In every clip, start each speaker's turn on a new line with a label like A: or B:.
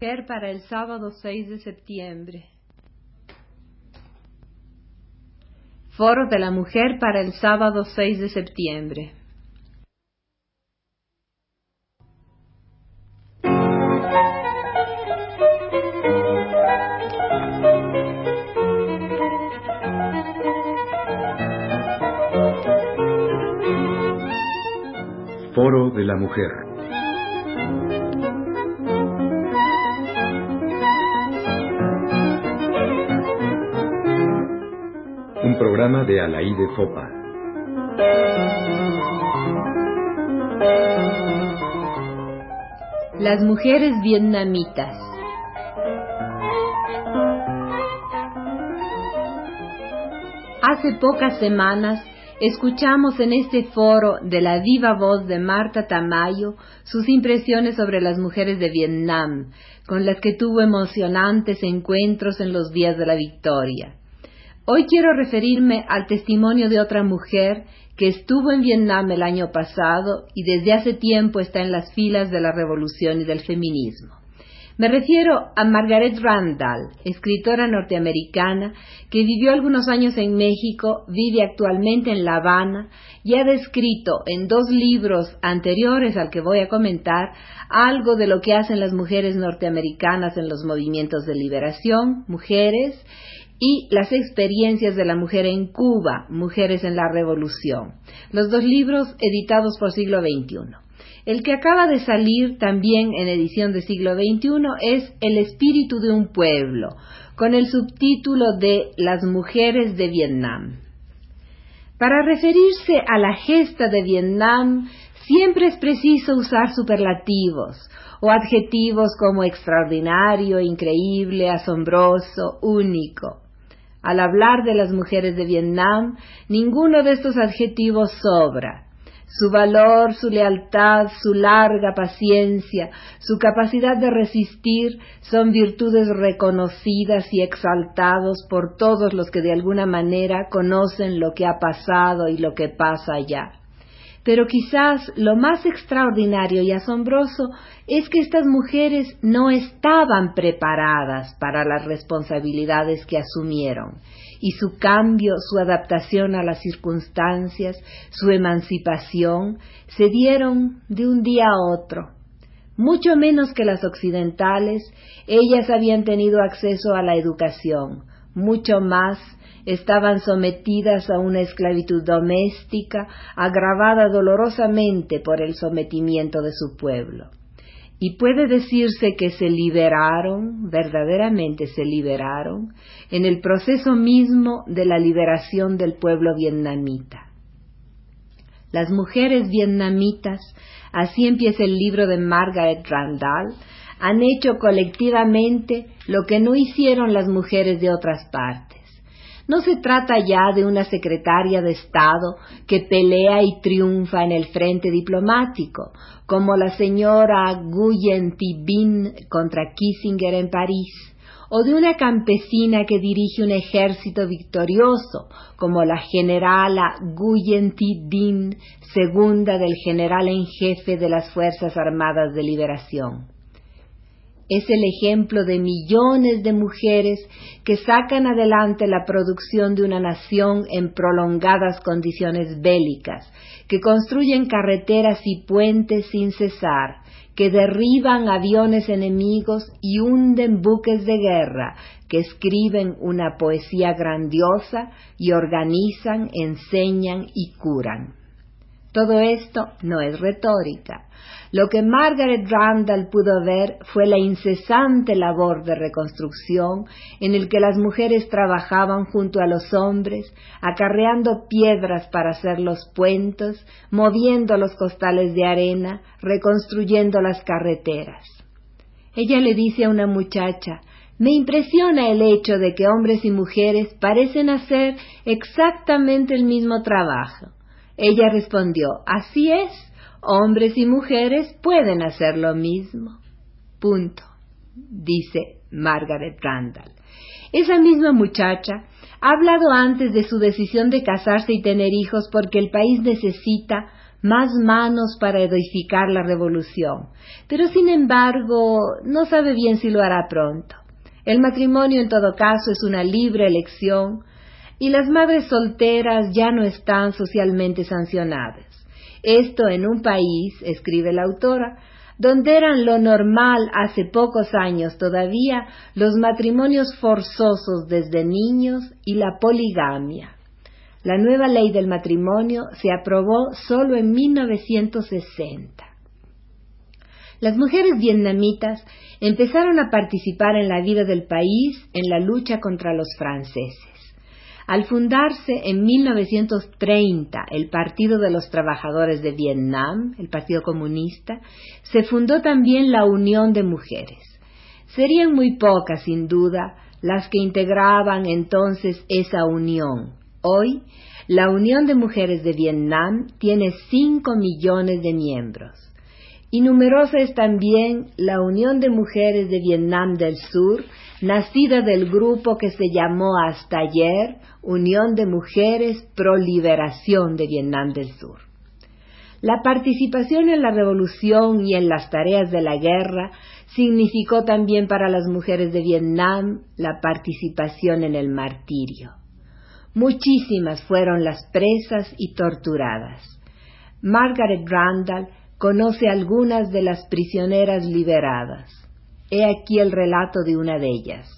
A: mujer para el sábado 6 de septiembre. Foro de la mujer para el sábado 6 de septiembre.
B: Foro de la mujer. Programa de Fopa.
A: Las mujeres vietnamitas. Hace pocas semanas escuchamos en este foro de la viva voz de Marta Tamayo sus impresiones sobre las mujeres de Vietnam, con las que tuvo emocionantes encuentros en los días de la victoria. Hoy quiero referirme al testimonio de otra mujer que estuvo en Vietnam el año pasado y desde hace tiempo está en las filas de la revolución y del feminismo. Me refiero a Margaret Randall, escritora norteamericana que vivió algunos años en México, vive actualmente en La Habana y ha descrito en dos libros anteriores al que voy a comentar algo de lo que hacen las mujeres norteamericanas en los movimientos de liberación, mujeres, y las experiencias de la mujer en Cuba, Mujeres en la Revolución, los dos libros editados por siglo XXI. El que acaba de salir también en edición de siglo XXI es El espíritu de un pueblo, con el subtítulo de Las mujeres de Vietnam. Para referirse a la gesta de Vietnam, siempre es preciso usar superlativos o adjetivos como extraordinario, increíble, asombroso, único. Al hablar de las mujeres de Vietnam, ninguno de estos adjetivos sobra. Su valor, su lealtad, su larga paciencia, su capacidad de resistir son virtudes reconocidas y exaltados por todos los que de alguna manera conocen lo que ha pasado y lo que pasa allá. Pero quizás lo más extraordinario y asombroso es que estas mujeres no estaban preparadas para las responsabilidades que asumieron y su cambio, su adaptación a las circunstancias, su emancipación, se dieron de un día a otro. Mucho menos que las occidentales, ellas habían tenido acceso a la educación, mucho más estaban sometidas a una esclavitud doméstica agravada dolorosamente por el sometimiento de su pueblo. Y puede decirse que se liberaron, verdaderamente se liberaron, en el proceso mismo de la liberación del pueblo vietnamita. Las mujeres vietnamitas, así empieza el libro de Margaret Randall, han hecho colectivamente lo que no hicieron las mujeres de otras partes no se trata ya de una secretaria de Estado que pelea y triunfa en el frente diplomático, como la señora Guyen Thibin contra Kissinger en París, o de una campesina que dirige un ejército victorioso, como la generala Guyen Thibin, segunda del general en jefe de las Fuerzas Armadas de Liberación es el ejemplo de millones de mujeres que sacan adelante la producción de una nación en prolongadas condiciones bélicas, que construyen carreteras y puentes sin cesar, que derriban aviones enemigos y hunden buques de guerra, que escriben una poesía grandiosa y organizan, enseñan y curan. Todo esto no es retórica. Lo que Margaret Randall pudo ver fue la incesante labor de reconstrucción en el que las mujeres trabajaban junto a los hombres, acarreando piedras para hacer los puentes, moviendo los costales de arena, reconstruyendo las carreteras. Ella le dice a una muchacha, me impresiona el hecho de que hombres y mujeres parecen hacer exactamente el mismo trabajo. Ella respondió, así es, hombres y mujeres pueden hacer lo mismo. Punto, dice Margaret Randall. Esa misma muchacha ha hablado antes de su decisión de casarse y tener hijos porque el país necesita más manos para edificar la revolución, pero sin embargo no sabe bien si lo hará pronto. El matrimonio en todo caso es una libre elección y las madres solteras ya no están socialmente sancionadas. Esto en un país, escribe la autora, donde eran lo normal hace pocos años todavía los matrimonios forzosos desde niños y la poligamia. La nueva ley del matrimonio se aprobó solo en 1960. Las mujeres vietnamitas empezaron a participar en la vida del país en la lucha contra los franceses. Al fundarse en 1930 el Partido de los Trabajadores de Vietnam, el Partido Comunista, se fundó también la Unión de Mujeres. Serían muy pocas, sin duda, las que integraban entonces esa unión. Hoy, la Unión de Mujeres de Vietnam tiene 5 millones de miembros. Y numerosa es también la Unión de Mujeres de Vietnam del Sur, nacida del grupo que se llamó hasta ayer Unión de Mujeres Pro Liberación de Vietnam del Sur. La participación en la revolución y en las tareas de la guerra significó también para las mujeres de Vietnam la participación en el martirio. Muchísimas fueron las presas y torturadas. Margaret Randall conoce algunas de las prisioneras liberadas. He aquí el relato de una de ellas.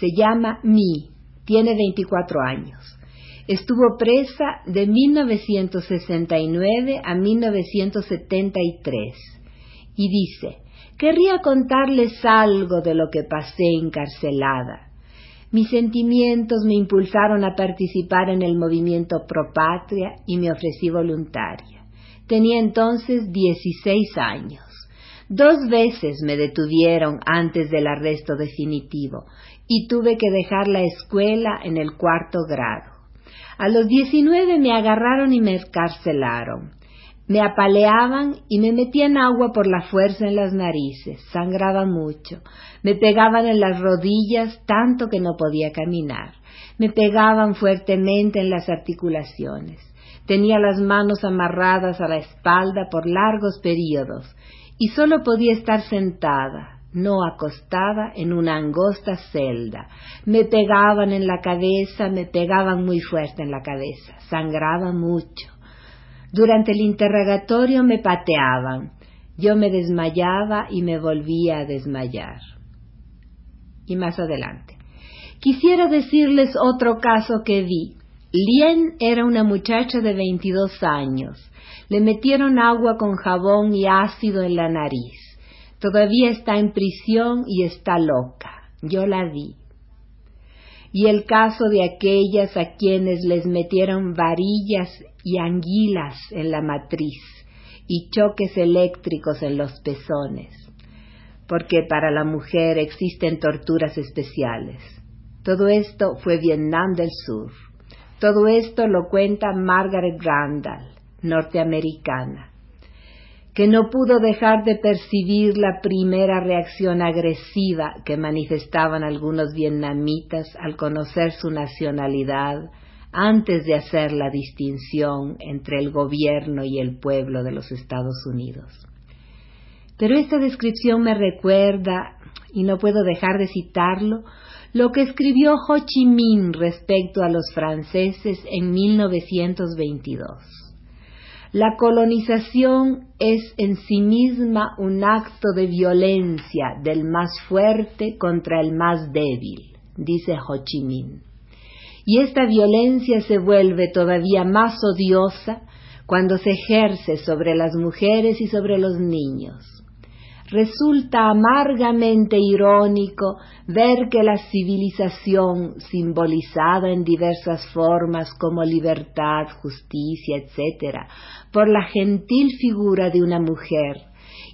A: Se llama Mi, tiene 24 años. Estuvo presa de 1969 a 1973 y dice, querría contarles algo de lo que pasé encarcelada. Mis sentimientos me impulsaron a participar en el movimiento pro patria y me ofrecí voluntaria. Tenía entonces 16 años. Dos veces me detuvieron antes del arresto definitivo y tuve que dejar la escuela en el cuarto grado. A los diecinueve me agarraron y me escarcelaron. Me apaleaban y me metían agua por la fuerza en las narices, sangraba mucho. Me pegaban en las rodillas tanto que no podía caminar. Me pegaban fuertemente en las articulaciones. Tenía las manos amarradas a la espalda por largos períodos y solo podía estar sentada, no acostada, en una angosta celda. Me pegaban en la cabeza, me pegaban muy fuerte en la cabeza, sangraba mucho. Durante el interrogatorio me pateaban, yo me desmayaba y me volvía a desmayar. Y más adelante. Quisiera decirles otro caso que vi. Lien era una muchacha de 22 años le metieron agua con jabón y ácido en la nariz. Todavía está en prisión y está loca. Yo la vi. Y el caso de aquellas a quienes les metieron varillas y anguilas en la matriz y choques eléctricos en los pezones, porque para la mujer existen torturas especiales. Todo esto fue Vietnam del Sur. Todo esto lo cuenta Margaret Randall norteamericana, que no pudo dejar de percibir la primera reacción agresiva que manifestaban algunos vietnamitas al conocer su nacionalidad antes de hacer la distinción entre el gobierno y el pueblo de los Estados Unidos. Pero esta descripción me recuerda, y no puedo dejar de citarlo, lo que escribió Ho Chi Minh respecto a los franceses en 1922. La colonización es en sí misma un acto de violencia del más fuerte contra el más débil, dice Ho Chi Minh. Y esta violencia se vuelve todavía más odiosa cuando se ejerce sobre las mujeres y sobre los niños resulta amargamente irónico ver que la civilización, simbolizada en diversas formas como libertad, justicia, etc., por la gentil figura de una mujer,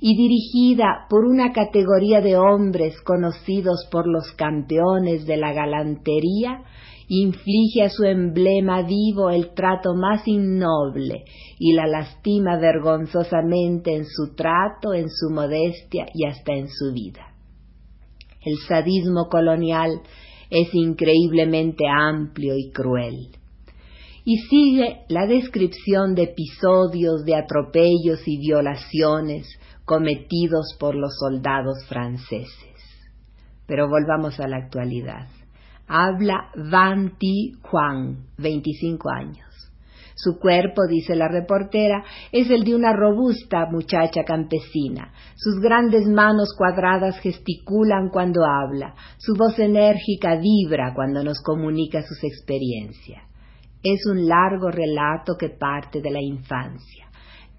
A: y dirigida por una categoría de hombres conocidos por los campeones de la galantería, inflige a su emblema vivo el trato más innoble y la lastima vergonzosamente en su trato, en su modestia y hasta en su vida. El sadismo colonial es increíblemente amplio y cruel. y sigue la descripción de episodios de atropellos y violaciones cometidos por los soldados franceses. Pero volvamos a la actualidad. Habla Van Ti Juan, 25 años. Su cuerpo, dice la reportera, es el de una robusta muchacha campesina. Sus grandes manos cuadradas gesticulan cuando habla. Su voz enérgica vibra cuando nos comunica sus experiencias. Es un largo relato que parte de la infancia.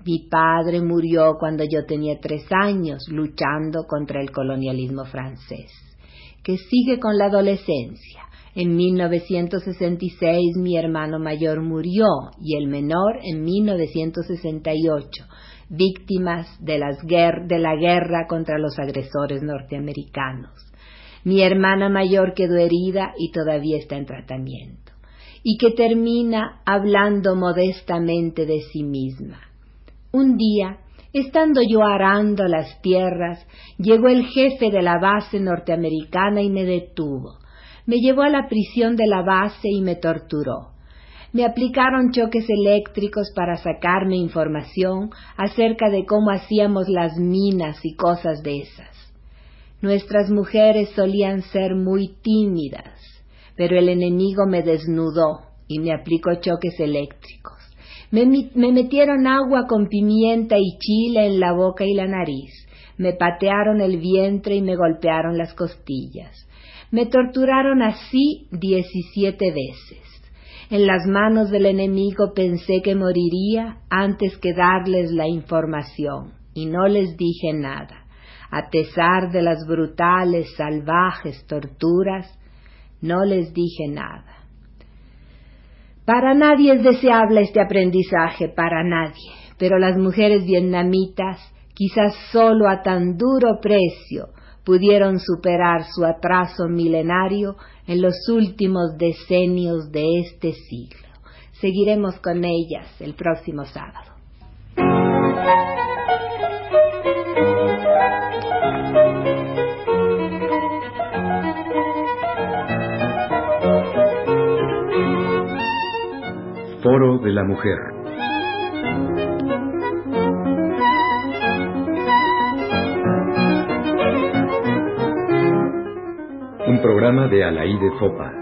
A: Mi padre murió cuando yo tenía tres años luchando contra el colonialismo francés, que sigue con la adolescencia en 1966 mi hermano mayor murió y el menor en 1968, víctimas de, de la guerra contra los agresores norteamericanos. Mi hermana mayor quedó herida y todavía está en tratamiento, y que termina hablando modestamente de sí misma. Un día, estando yo arando las tierras, llegó el jefe de la base norteamericana y me detuvo me llevó a la prisión de la base y me torturó. Me aplicaron choques eléctricos para sacarme información acerca de cómo hacíamos las minas y cosas de esas. Nuestras mujeres solían ser muy tímidas, pero el enemigo me desnudó y me aplicó choques eléctricos. Me, me, metieron agua con pimienta y chile en la boca y la nariz, me patearon el vientre y me golpearon las costillas. Me torturaron así diecisiete veces. En las manos del enemigo pensé que moriría antes que darles la información, y no les dije nada. A pesar de las brutales, salvajes torturas, no les dije nada. Para nadie es deseable este aprendizaje, para nadie, pero las mujeres vietnamitas, quizás solo a tan duro precio, pudieron superar su atraso milenario en los últimos decenios de este siglo. Seguiremos con ellas el próximo sábado.
B: Foro de la Mujer. Un programa de Alaide Fopa.